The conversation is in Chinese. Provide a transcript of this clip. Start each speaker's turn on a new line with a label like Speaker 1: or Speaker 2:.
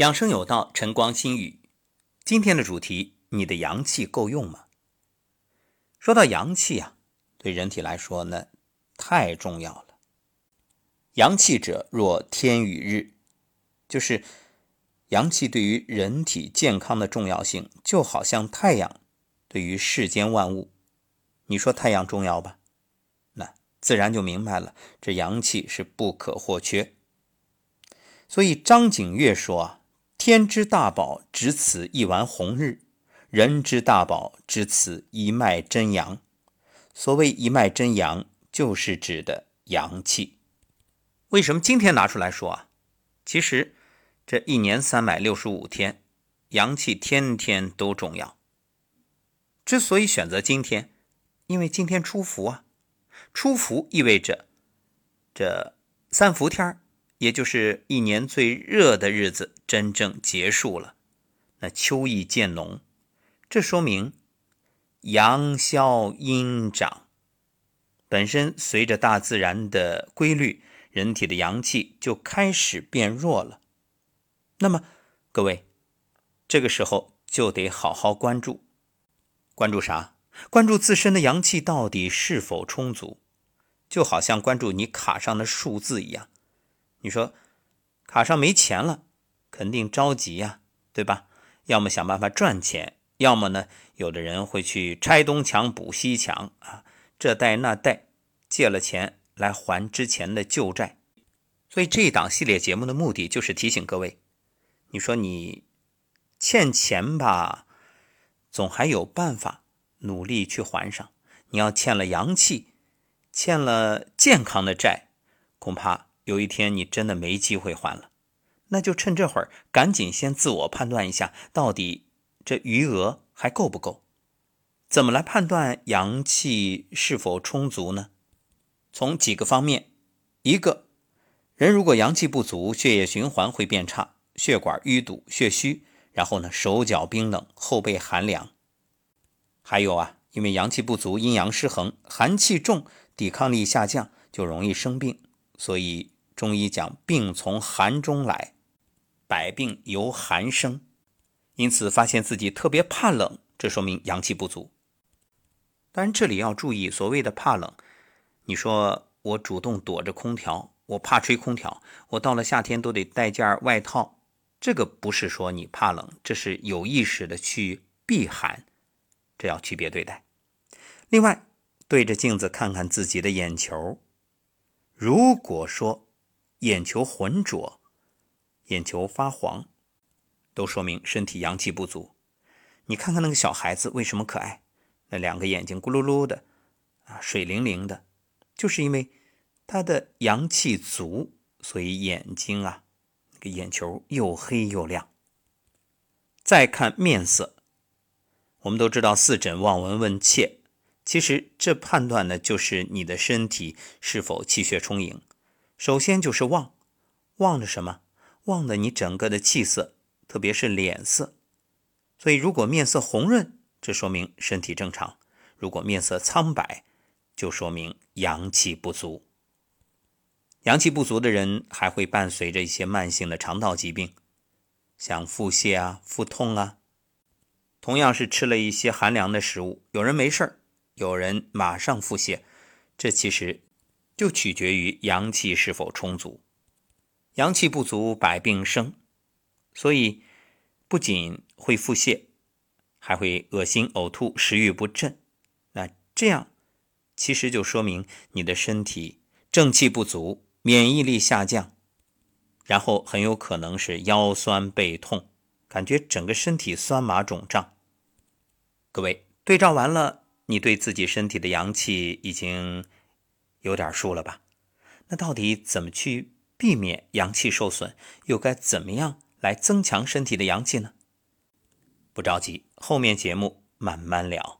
Speaker 1: 养生有道，晨光心语。今天的主题：你的阳气够用吗？说到阳气啊，对人体来说呢，太重要了。阳气者，若天与日，就是阳气对于人体健康的重要性，就好像太阳对于世间万物。你说太阳重要吧？那自然就明白了，这阳气是不可或缺。所以张景岳说啊。天之大宝，只此一丸红日；人之大宝，只此一脉真阳。所谓一脉真阳，就是指的阳气。为什么今天拿出来说啊？其实这一年三百六十五天，阳气天天都重要。之所以选择今天，因为今天出伏啊，出伏意味着这三伏天儿。也就是一年最热的日子真正结束了，那秋意渐浓，这说明阳消阴长。本身随着大自然的规律，人体的阳气就开始变弱了。那么各位，这个时候就得好好关注，关注啥？关注自身的阳气到底是否充足，就好像关注你卡上的数字一样。你说卡上没钱了，肯定着急呀，对吧？要么想办法赚钱，要么呢，有的人会去拆东墙补西墙啊，这贷那贷，借了钱来还之前的旧债。所以这一档系列节目的目的就是提醒各位：你说你欠钱吧，总还有办法努力去还上。你要欠了阳气，欠了健康的债，恐怕。有一天你真的没机会还了，那就趁这会儿赶紧先自我判断一下，到底这余额还够不够？怎么来判断阳气是否充足呢？从几个方面，一个人如果阳气不足，血液循环会变差，血管淤堵、血虚，然后呢手脚冰冷、后背寒凉。还有啊，因为阳气不足，阴阳失衡，寒气重，抵抗力下降，就容易生病，所以。中医讲病从寒中来，百病由寒生，因此发现自己特别怕冷，这说明阳气不足。当然，这里要注意，所谓的怕冷，你说我主动躲着空调，我怕吹空调，我到了夏天都得带件外套，这个不是说你怕冷，这是有意识的去避寒，这要区别对待。另外，对着镜子看看自己的眼球，如果说。眼球浑浊，眼球发黄，都说明身体阳气不足。你看看那个小孩子为什么可爱？那两个眼睛咕噜噜的，啊，水灵灵的，就是因为他的阳气足，所以眼睛啊，那个眼球又黑又亮。再看面色，我们都知道四诊望闻问切，其实这判断呢，就是你的身体是否气血充盈。首先就是旺，旺的什么？旺的你整个的气色，特别是脸色。所以如果面色红润，这说明身体正常；如果面色苍白，就说明阳气不足。阳气不足的人还会伴随着一些慢性的肠道疾病，像腹泻啊、腹痛啊。同样是吃了一些寒凉的食物，有人没事儿，有人马上腹泻，这其实。就取决于阳气是否充足，阳气不足，百病生，所以不仅会腹泻，还会恶心、呕吐、食欲不振。那这样其实就说明你的身体正气不足，免疫力下降，然后很有可能是腰酸背痛，感觉整个身体酸麻肿胀。各位对照完了，你对自己身体的阳气已经。有点数了吧？那到底怎么去避免阳气受损？又该怎么样来增强身体的阳气呢？不着急，后面节目慢慢聊。